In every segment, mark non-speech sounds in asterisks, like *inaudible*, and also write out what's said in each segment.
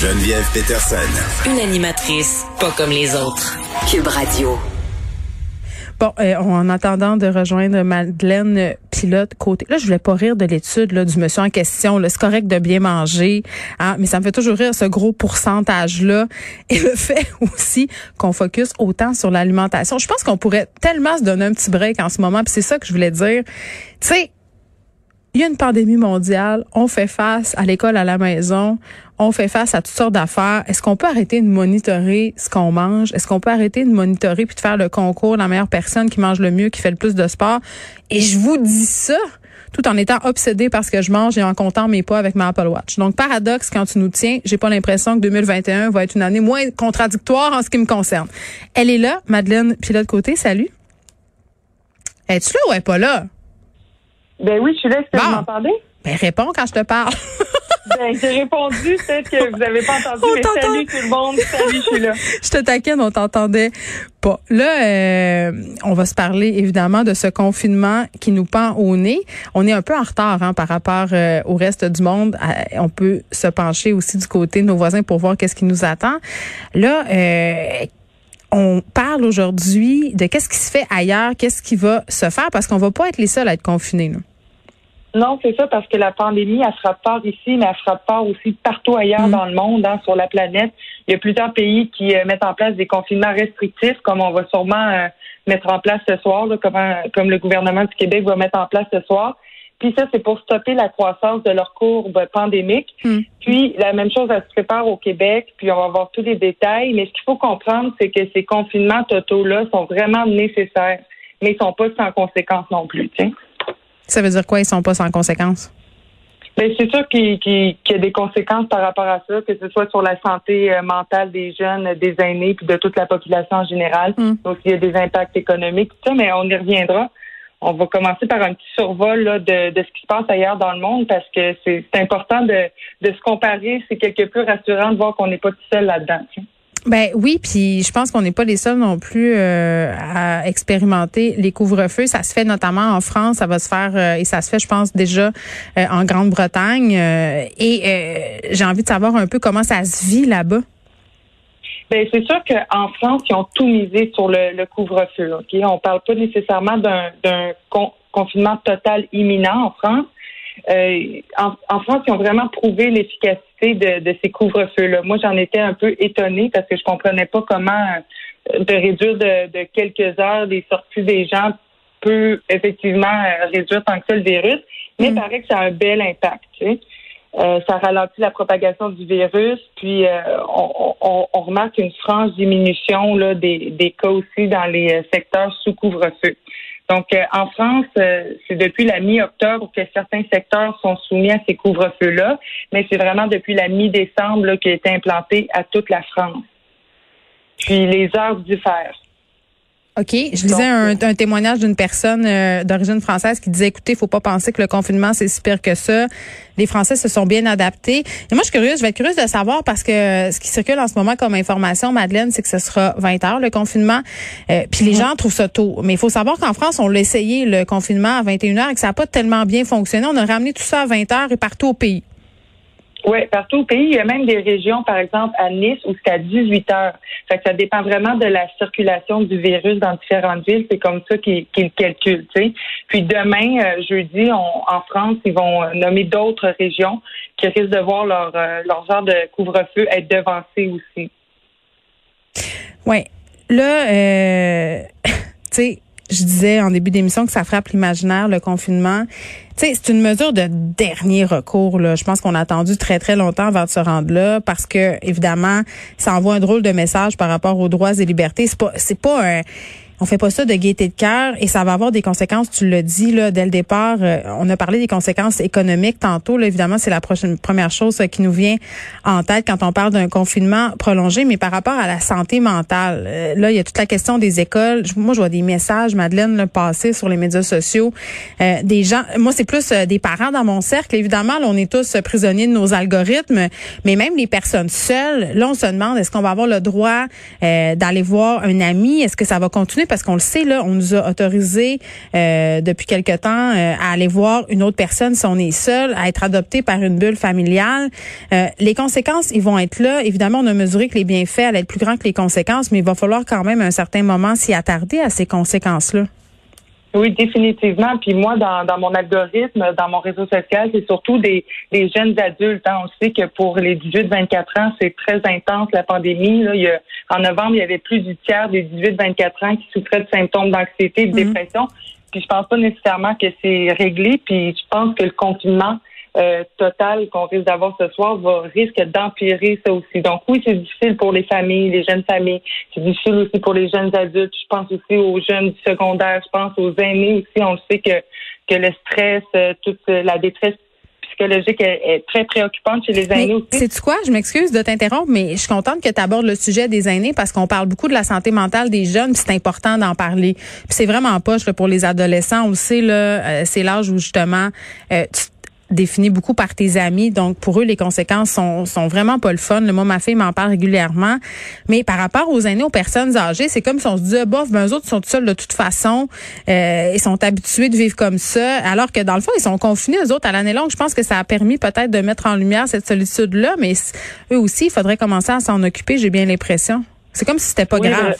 Geneviève Peterson. Une animatrice pas comme les autres. Cube Radio. Bon, euh, en attendant de rejoindre Madeleine Pilote côté. Là, je voulais pas rire de l'étude là, du monsieur en question. C'est correct de bien manger, hein, mais ça me fait toujours rire ce gros pourcentage-là. *laughs* Et le fait aussi qu'on focus autant sur l'alimentation. Je pense qu'on pourrait tellement se donner un petit break en ce moment. Puis c'est ça que je voulais dire. Tu sais, il y a une pandémie mondiale, on fait face à l'école, à la maison, on fait face à toutes sortes d'affaires. Est-ce qu'on peut arrêter de monitorer ce qu'on mange? Est-ce qu'on peut arrêter de monitorer puis de faire le concours la meilleure personne qui mange le mieux, qui fait le plus de sport? Et je vous dis ça tout en étant obsédé par ce que je mange et en comptant mes pas avec ma Apple Watch. Donc, paradoxe, quand tu nous tiens, j'ai pas l'impression que 2021 va être une année moins contradictoire en ce qui me concerne. Elle est là, Madeleine Pilote Côté, salut. Es-tu là ou est pas là? Ben oui, je suis là. Est-ce que vous m'entendez? Ben réponds quand je te parle. *laughs* ben, j'ai répondu, peut-être que vous n'avez pas entendu, mais salut tout le monde, salut, je suis là. *laughs* je te taquine, on t'entendait pas. Là, euh, on va se parler évidemment de ce confinement qui nous pend au nez. On est un peu en retard hein, par rapport euh, au reste du monde. Euh, on peut se pencher aussi du côté de nos voisins pour voir qu'est-ce qui nous attend. Là, on parle aujourd'hui de qu'est-ce qui se fait ailleurs, qu'est-ce qui va se faire, parce qu'on va pas être les seuls à être confinés. Nous. Non, c'est ça, parce que la pandémie, elle frappe pas ici, mais elle frappe pas aussi partout ailleurs mm. dans le monde, hein, sur la planète. Il y a plusieurs pays qui euh, mettent en place des confinements restrictifs, comme on va sûrement euh, mettre en place ce soir, comme, comme le gouvernement du Québec va mettre en place ce soir. Puis ça, c'est pour stopper la croissance de leur courbe pandémique. Mm. Puis la même chose, elle se prépare au Québec, puis on va voir tous les détails. Mais ce qu'il faut comprendre, c'est que ces confinements totaux-là sont vraiment nécessaires, mais ils sont pas sans conséquences non plus. Ça veut dire quoi, ils sont pas sans conséquences? Bien, c'est sûr qu'il y a des conséquences par rapport à ça, que ce soit sur la santé euh, mentale des jeunes, des aînés, puis de toute la population en général. Mm. Donc, il y a des impacts économiques, tout ça, mais on y reviendra. On va commencer par un petit survol de, ce qui se passe ailleurs dans le monde parce que c'est important de, se comparer. C'est quelque peu rassurant de voir qu'on n'est pas tout seul là-dedans. Ben oui, puis je pense qu'on n'est pas les seuls non plus euh, à expérimenter les couvre-feux. Ça se fait notamment en France, ça va se faire euh, et ça se fait, je pense déjà euh, en Grande-Bretagne. et j'ai envie de savoir un peu comment ça se vit là-bas. Ben c'est sûr qu'en France, ils ont tout misé sur le, couvre-feu. Ok, on parle pas nécessairement d'un confinement total imminent en France. en, France, ils ont vraiment prouvé l'efficacité de, ces couvre-feux-là. Moi, j'en étais un peu étonnée parce que je comprenais pas comment euh, de réduire de, quelques heures les sorties des gens peut effectivement euh, réduire tant que ça le virus, mais il mm. paraît que ça a un bel impact. Euh, ça ralentit la propagation du virus, puis on, remarque une franche diminution là, des, des cas aussi dans les secteurs sous couvre-feu. Donc, euh, en France, euh, c'est depuis la mi-octobre que certains secteurs sont soumis à ces couvre-feux-là, mais c'est vraiment depuis la mi-décembre qu'il a été implanté à toute la France. Puis les heures diffèrent. OK. Je lisais un, un témoignage d'une personne euh, d'origine française qui disait, écoutez, faut pas penser que le confinement, c'est si pire que ça. Les Français se sont bien adaptés. Et moi, je suis curieuse, je vais être curieuse de savoir parce que ce qui circule en ce moment comme information, Madeleine, c'est que ce sera 20 heures, le confinement. Euh, puis les mhm. gens trouvent ça tôt. Mais il faut savoir qu'en France, on l'a essayé, le confinement à 21 heures, et que ça n'a pas tellement bien fonctionné. On a ramené tout ça à 20 heures et partout au pays. Oui, partout au pays. Il y a même des régions, par exemple, à Nice, où c'est à 18 heures. Fait que ça dépend vraiment de la circulation du virus dans différentes villes. C'est comme ça qu'ils le calculent. Puis demain, euh, jeudi, en France, ils vont euh, nommer d'autres régions qui risquent de voir leur, euh, leur heure de couvre-feu être devancée aussi. Oui. Là, euh, *laughs* tu sais, je disais en début d'émission que ça frappe l'imaginaire, le confinement. Tu sais, c'est une mesure de dernier recours. Là. Je pense qu'on a attendu très, très longtemps avant de se rendre là parce que, évidemment, ça envoie un drôle de message par rapport aux droits et libertés. C'est pas, c'est pas un on fait pas ça de gaieté de cœur et ça va avoir des conséquences, tu l'as dit là dès le départ. Euh, on a parlé des conséquences économiques tantôt. Là, évidemment, c'est la prochaine première chose euh, qui nous vient en tête quand on parle d'un confinement prolongé. Mais par rapport à la santé mentale, euh, là, il y a toute la question des écoles. Moi, je vois des messages, Madeleine, passer sur les médias sociaux. des gens, moi, c'est plus des parents dans mon cercle. Évidemment, là, on est tous prisonniers de nos algorithmes, mais même les personnes seules, là, on se demande est-ce qu'on va avoir le droit d'aller voir un ami? Est-ce que ça va continuer? Parce qu'on le sait, là, on nous a autorisé euh, depuis quelque temps euh, à aller voir une autre personne si on est seul, à être adopté par une bulle familiale. Euh, les conséquences, ils vont être là. Évidemment, on a mesuré que les bienfaits allaient être plus grands que les conséquences, mais il va falloir quand même à un certain moment s'y attarder à ces conséquences-là. Oui, définitivement. Puis moi, dans, dans mon algorithme, dans mon réseau social, c'est surtout des, des jeunes adultes. Hein. On sait que pour les 18-24 ans, c'est très intense la pandémie. Là. Il y a, en novembre, il y avait plus du tiers des 18-24 ans qui souffraient de symptômes d'anxiété et de mhm. dépression. Puis je pense pas nécessairement que c'est réglé. Puis je pense que le confinement euh, total qu'on risque d'avoir ce soir va risque d'empirer ça aussi. Donc oui, c'est difficile pour les familles, les jeunes familles. C'est difficile aussi pour les jeunes adultes. Je pense aussi aux jeunes du secondaire. Je pense aux aînés aussi. On le sait que que le stress, euh, toute la détresse psychologique est, très préoccupante chez les aînés aussi. C'est quoi? Je m'excuse de t'interrompre, mais je suis contente que tu abordes le sujet des aînés parce qu'on parle beaucoup de la santé mentale des jeunes, c'est important d'en parler. Puis c'est vraiment pas pour les adolescents. On le sait là, euh, c'est l'âge où justement tu défini beaucoup par tes amis. Donc, pour eux, les conséquences sont, sont vraiment pas le fun. Le moi, ma fille m'en parle régulièrement. Mais par rapport aux aînés, aux personnes âgées, c'est comme si on se disait, bof, ben, eux autres sont seuls de toute façon. Euh, ils sont habitués de vivre comme ça. Alors que dans le fond, ils sont confinés, eux autres, à l'année longue. Je pense que ça a permis peut-être de mettre en lumière cette solitude-là. Mais eux aussi, il faudrait commencer à s'en occuper, j'ai bien l'impression. C'est comme si c'était pas grave.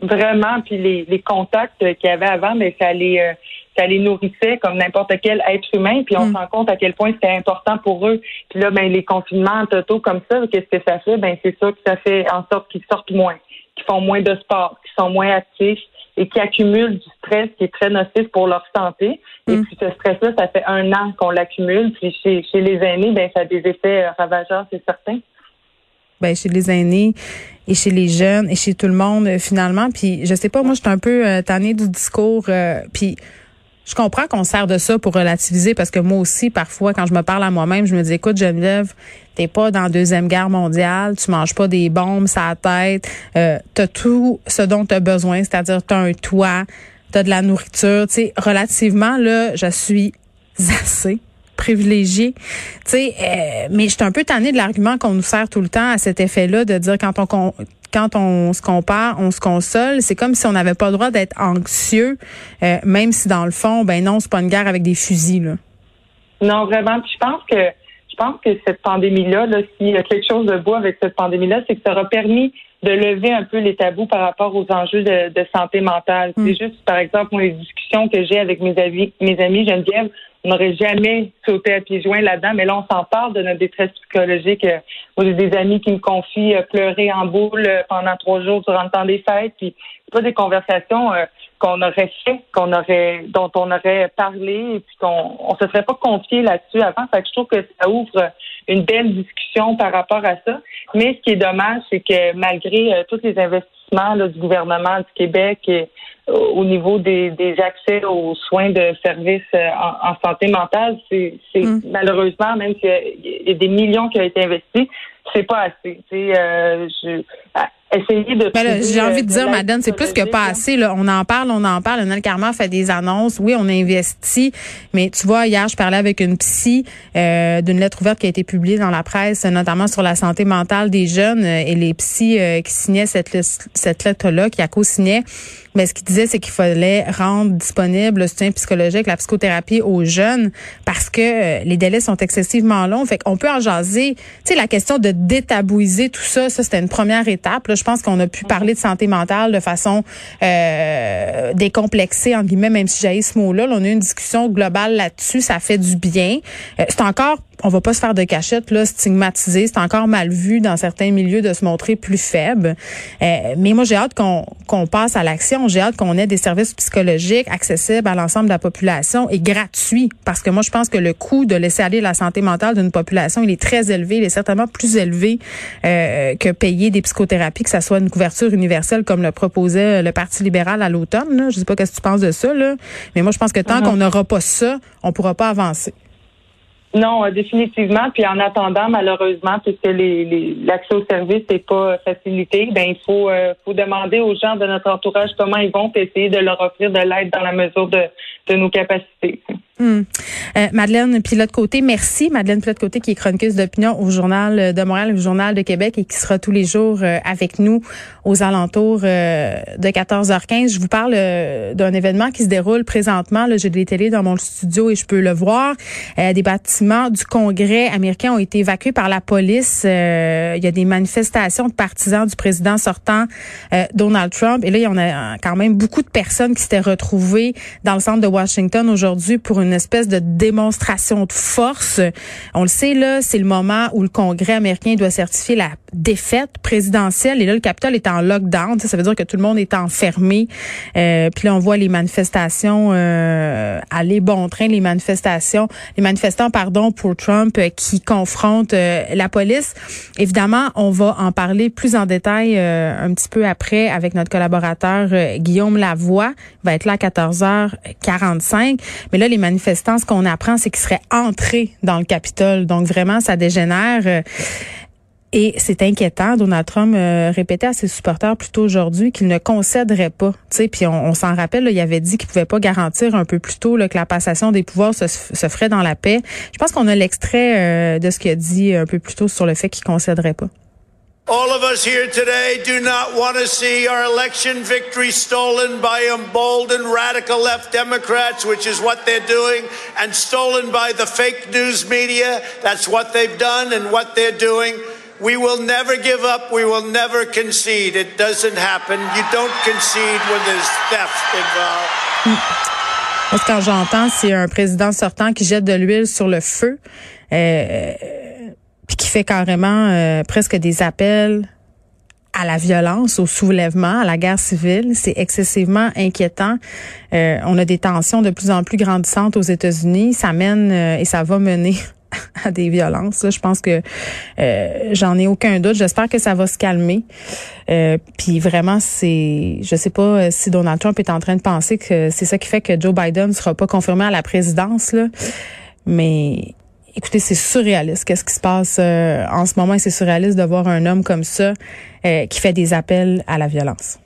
Vraiment. Puis les, les contacts qu'il y avait avant, mais ça allait... Euh, ça les nourrissait comme n'importe quel être humain, puis on mm. se rend compte à quel point c'était important pour eux. Puis là, ben les confinements totaux comme ça, qu'est-ce que ça fait? Ben c'est sûr que ça fait en sorte qu'ils sortent moins, qu'ils font moins de sport, qu'ils sont moins actifs et qui accumulent du stress qui est très nocif pour leur santé. Et mm. puis ce stress-là, ça fait un an qu'on l'accumule. Puis chez, chez les aînés, ben ça a des effets ravageurs, c'est certain. Ben, chez les aînés et chez les jeunes et chez tout le monde euh, finalement. Puis je sais pas, moi je suis un peu euh, tannée du discours. Euh, puis je comprends qu'on sert de ça pour relativiser parce que moi aussi, parfois, quand je me parle à moi-même, je me dis, écoute, Geneviève, t'es pas dans la Deuxième Guerre mondiale, tu manges pas des bombes sa tête, euh, t'as tout ce dont tu as besoin, c'est-à-dire t'as un toit, t'as de la nourriture. Tu sais, relativement, là, je suis assez privilégiée. Tu sais, euh, mais je suis un peu tannée de l'argument qu'on nous sert tout le temps à cet effet-là de dire quand on quand on se compare, on se console. C'est comme si on n'avait pas le droit d'être anxieux, euh, même si dans le fond, ben non, c'est pas une guerre avec des fusils. Là. Non, vraiment. je pense que je pense que cette pandémie-là, là, s'il y a quelque chose de beau avec cette pandémie-là, c'est que ça aura permis de lever un peu les tabous par rapport aux enjeux de, santé mentale. C'est mm. juste, par exemple, moi, les discussions que j'ai avec mes amis, mes amis Geneviève, on n'aurait jamais sauté à pieds joints là-dedans, mais là, on s'en parle de notre détresse psychologique. Moi, j'ai des amis qui me confient euh, pleurer en boule euh, pendant trois jours durant le temps des fêtes. Puis, c'est pas des conversations euh, qu'on aurait fait, qu'on aurait, dont on aurait parlé, et puis qu'on on se serait pas confié là-dessus avant. Fait que je trouve que ça ouvre une belle discussion par rapport à ça. Mais ce qui est dommage, c'est que malgré tous les investissements du gouvernement du Québec et au niveau des, des, accès aux soins de services euh, en, santé mentale, c'est mm. malheureusement, même qu'il y a des millions qui ont été investis, c'est pas assez. Euh, je, essayer de. Ben j'ai envie de, dire, Madame, c'est plus que pas assez. Là. On en parle, on en parle. Lionel Carman fait des annonces. Oui, on a investi, mais tu vois, hier, je parlais avec une psy euh, d'une lettre ouverte qui a été publiée dans la presse, notamment sur la santé mentale des jeunes euh, et les psys euh, qui signaient cette, cette lettre-là, qui a co-signé. Mais ce qu'il disait, c'est qu'il fallait rendre disponible le soutien psychologique, la psychothérapie aux jeunes parce que les délais sont excessivement longs. Fait qu'on peut en jaser. Tu sais, la question de détabouiser tout ça, ça, c'était une première étape. Là, je pense qu'on a pu parler de santé mentale de façon euh, décomplexée, en guillemets, même si j'ai ce mot-là. on a eu une discussion globale là-dessus. Ça fait du bien. Euh, c'est encore on va pas se faire de cachette là stigmatiser. C'est encore mal vu dans certains milieux de se montrer plus faible. Euh, mais moi j'ai hâte qu'on qu'on passe à l'action. J'ai hâte qu'on ait des services psychologiques accessibles à l'ensemble de la population et gratuits. Parce que moi je pense que le coût de laisser aller la santé mentale d'une population il est très élevé. Il est certainement plus élevé euh, que payer des psychothérapies que ça soit une couverture universelle comme le proposait le Parti libéral à l'automne je sais pas ce que tu penses de ça là. Mais moi je pense que tant uh-huh. qu'on n'aura pas ça on pourra pas avancer non, euh, définitivement. Puis en attendant, malheureusement, puisque les, l'accès aux services n'est pas facilité, ben il faut, euh, faut demander aux gens de notre entourage comment ils vont, essayer de leur offrir de l'aide dans la mesure de nos capacités. Hmm. Euh, Madeleine Pilote-Côté, merci. Madeleine Pilote-Côté qui est chroniqueuse d'opinion au Journal de Montréal au Journal de Québec et qui sera tous les jours euh, avec nous aux alentours euh, de 14h15. Je vous parle d'un événement qui se déroule présentement. J'ai des télés dans mon studio et je peux le voir. des bâtiments du Congrès américain ont été évacués par la police. il y a des manifestations de partisans du président sortant Donald Trump. Et là, il y en a quand même beaucoup de personnes qui s'étaient retrouvées dans le centre de Washington aujourd'hui pour une espèce de démonstration de force. On le sait, là, c'est le moment où le Congrès américain doit certifier la défaite présidentielle. Et là, le Capitole est en lockdown. Ça, veut dire que tout le monde est enfermé. Euh, puis là, on voit les manifestations euh, aller bon train, les manifestations, les manifestants, pardon, pour Trump euh, qui confrontent euh, la police. Évidemment, on va en parler plus en détail un petit peu après avec notre collaborateur Guillaume Lavoie. Il va être là à 14h45. Mais là, les ce qu'on apprend, c'est qu'ils seraient entrés dans le Capitole. Donc vraiment, ça dégénère. Et c'est inquiétant. Donald Trump euh, répétait à ses supporters plutôt aujourd'hui qu'il ne concéderait pas. Puis on, on s'en rappelle, il avait dit qu'il pouvait pas garantir un peu plus tôt que la passation des pouvoirs se, se ferait dans la paix. Je pense qu'on a l'extrait euh, de ce qu'il a dit un peu plus tôt sur le fait qu'il concéderait pas. All of us here today do not want to see our election victory stolen by emboldened radical left Democrats, which is what they're doing, and stolen by the fake news media. That's what they've done and what they're doing. We will never give up. We will never concede. It doesn't happen. You don't concede when there's theft involved. Parce que j'entends, c'est un président sortant qui jette de l'huile sur le feu, euh, fait carrément euh, presque des appels à la violence, au soulèvement, à la guerre civile. C'est excessivement inquiétant. Euh, on a des tensions de plus en plus grandissantes aux États-Unis. Ça mène euh, et ça va mener *laughs* à des violences. Je pense que euh, j'en ai aucun doute. J'espère que ça va se calmer. Euh, puis vraiment, c'est, je sais pas si Donald Trump est en train de penser que c'est ça qui fait que Joe Biden ne sera pas confirmé à la présidence. Là. Mais écoutez, c'est surréaliste. Qu'est-ce qui se passe euh, en ce moment? C'est surréaliste de voir un homme comme ça qui fait des appels à la violence.